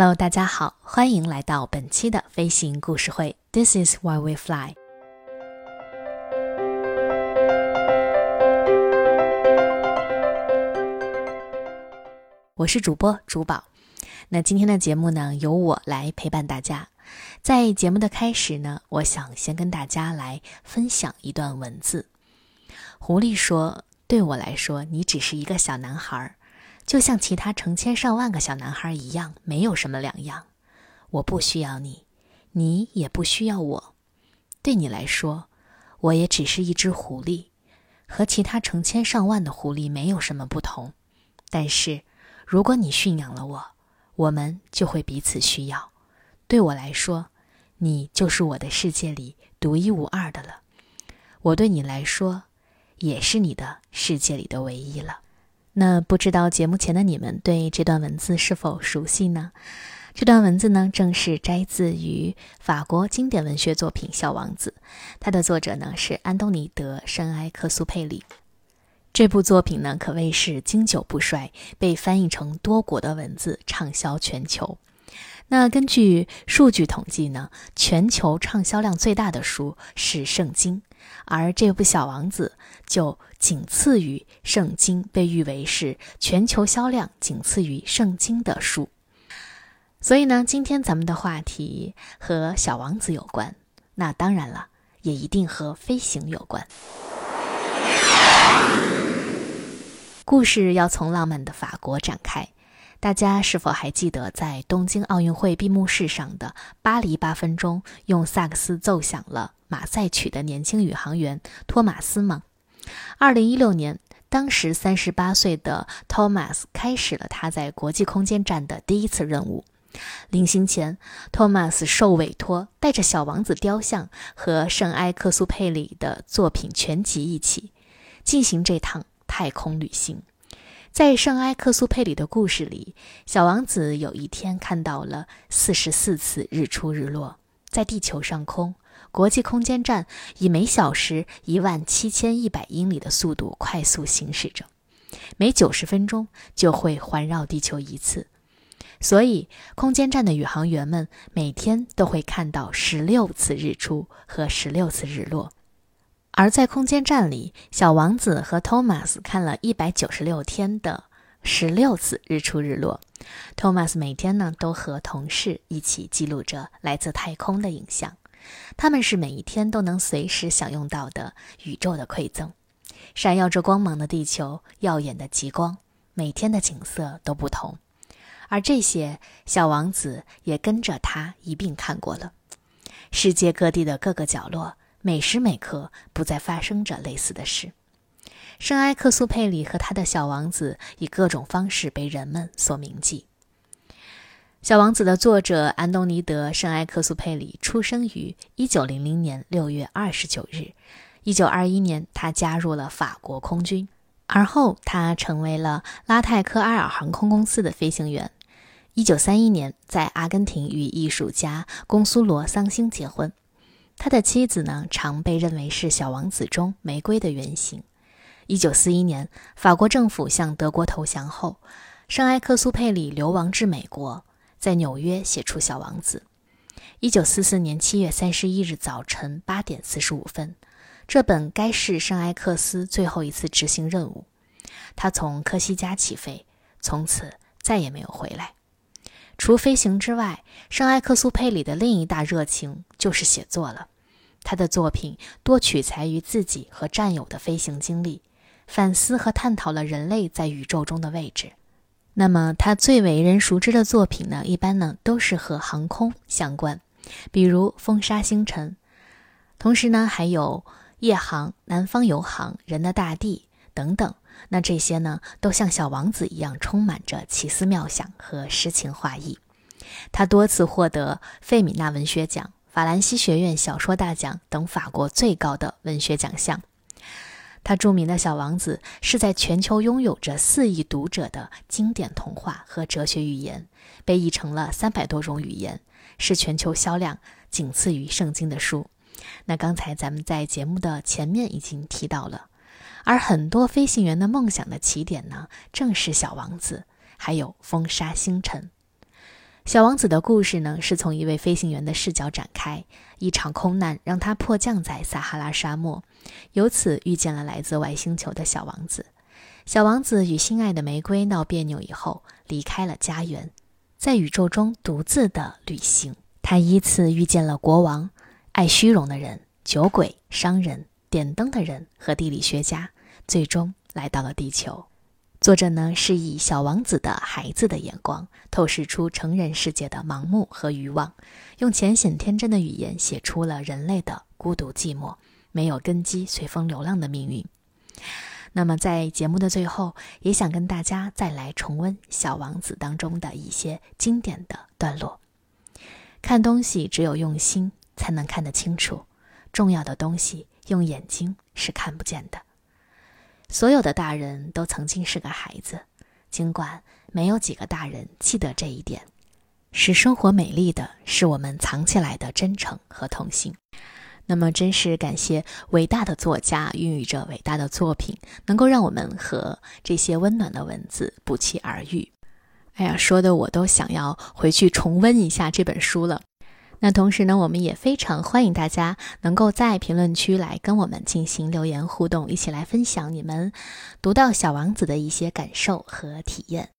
Hello，大家好，欢迎来到本期的飞行故事会。This is why we fly。我是主播主宝。那今天的节目呢，由我来陪伴大家。在节目的开始呢，我想先跟大家来分享一段文字。狐狸说：“对我来说，你只是一个小男孩。”就像其他成千上万个小男孩一样，没有什么两样。我不需要你，你也不需要我。对你来说，我也只是一只狐狸，和其他成千上万的狐狸没有什么不同。但是，如果你驯养了我，我们就会彼此需要。对我来说，你就是我的世界里独一无二的了。我对你来说，也是你的世界里的唯一了。那不知道节目前的你们对这段文字是否熟悉呢？这段文字呢，正是摘自于法国经典文学作品《小王子》，它的作者呢是安东尼·德·圣埃克苏佩里。这部作品呢可谓是经久不衰，被翻译成多国的文字，畅销全球。那根据数据统计呢，全球畅销量最大的书是《圣经》。而这部《小王子》就仅次于《圣经》，被誉为是全球销量仅次于《圣经》的书。所以呢，今天咱们的话题和《小王子》有关，那当然了，也一定和飞行有关。故事要从浪漫的法国展开。大家是否还记得，在东京奥运会闭幕式上的巴黎八分钟，用萨克斯奏响了马赛曲的年轻宇航员托马斯吗？二零一六年，当时三十八岁的托马斯开始了他在国际空间站的第一次任务。临行前，托马斯受委托带着小王子雕像和圣埃克苏佩里的作品全集一起，进行这趟太空旅行。在圣埃克苏佩里的故事里，小王子有一天看到了四十四次日出日落。在地球上空，国际空间站以每小时一万七千一百英里的速度快速行驶着，每九十分钟就会环绕地球一次。所以，空间站的宇航员们每天都会看到十六次日出和十六次日落。而在空间站里，小王子和托马斯看了一百九十六天的十六次日出日落。托马斯每天呢都和同事一起记录着来自太空的影像。他们是每一天都能随时享用到的宇宙的馈赠。闪耀着光芒的地球，耀眼的极光，每天的景色都不同。而这些，小王子也跟着他一并看过了。世界各地的各个角落。每时每刻不再发生着类似的事。圣埃克苏佩里和他的小王子以各种方式被人们所铭记。小王子的作者安东尼德·圣埃克苏佩里出生于1900年6月29日。1921年，他加入了法国空军，而后他成为了拉泰科埃尔航空公司的飞行员。1931年，在阿根廷与艺术家贡苏罗·桑星结婚。他的妻子呢，常被认为是《小王子》中玫瑰的原型。一九四一年，法国政府向德国投降后，圣埃克苏佩里流亡至美国，在纽约写出《小王子》。一九四四年七月三十一日早晨八点四十五分，这本该是圣埃克斯最后一次执行任务。他从科西嘉起飞，从此再也没有回来。除飞行之外，圣埃克苏佩里的另一大热情就是写作了。他的作品多取材于自己和战友的飞行经历，反思和探讨了人类在宇宙中的位置。那么，他最为人熟知的作品呢，一般呢都是和航空相关，比如《风沙星辰》，同时呢还有《夜航》《南方游航》《人的大地》等等。那这些呢，都像小王子一样，充满着奇思妙想和诗情画意。他多次获得费米纳文学奖、法兰西学院小说大奖等法国最高的文学奖项。他著名的小王子是在全球拥有着四亿读者的经典童话和哲学寓言，被译成了三百多种语言，是全球销量仅次于圣经的书。那刚才咱们在节目的前面已经提到了。而很多飞行员的梦想的起点呢，正是《小王子》，还有《风沙星辰》。《小王子的故事呢，是从一位飞行员的视角展开。一场空难让他迫降在撒哈拉沙漠，由此遇见了来自外星球的小王子。小王子与心爱的玫瑰闹别扭以后，离开了家园，在宇宙中独自的旅行。他依次遇见了国王、爱虚荣的人、酒鬼、商人、点灯的人和地理学家，最终来到了地球。作者呢是以小王子的孩子的眼光，透视出成人世界的盲目和欲望，用浅显天真的语言写出了人类的孤独寂寞、没有根基、随风流浪的命运。那么在节目的最后，也想跟大家再来重温《小王子》当中的一些经典的段落。看东西只有用心才能看得清楚，重要的东西用眼睛是看不见的。所有的大人都曾经是个孩子，尽管没有几个大人记得这一点。使生活美丽的是我们藏起来的真诚和童心。那么，真是感谢伟大的作家孕育着伟大的作品，能够让我们和这些温暖的文字不期而遇。哎呀，说的我都想要回去重温一下这本书了。那同时呢，我们也非常欢迎大家能够在评论区来跟我们进行留言互动，一起来分享你们读到《小王子》的一些感受和体验。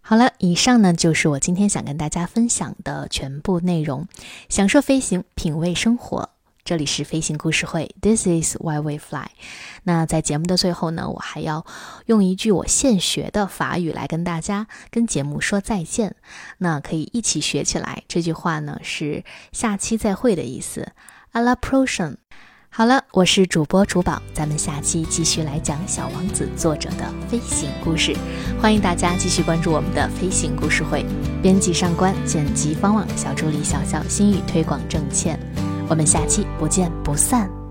好了，以上呢就是我今天想跟大家分享的全部内容。享受飞行，品味生活。这里是飞行故事会，This is why we fly。那在节目的最后呢，我还要用一句我现学的法语来跟大家、跟节目说再见。那可以一起学起来。这句话呢是下期再会的意思，à la p r o c h a n。好了，我是主播主宝，咱们下期继续来讲《小王子》作者的飞行故事。欢迎大家继续关注我们的飞行故事会。编辑上官，剪辑方网，小助理小小心语推广郑倩。我们下期不见不散。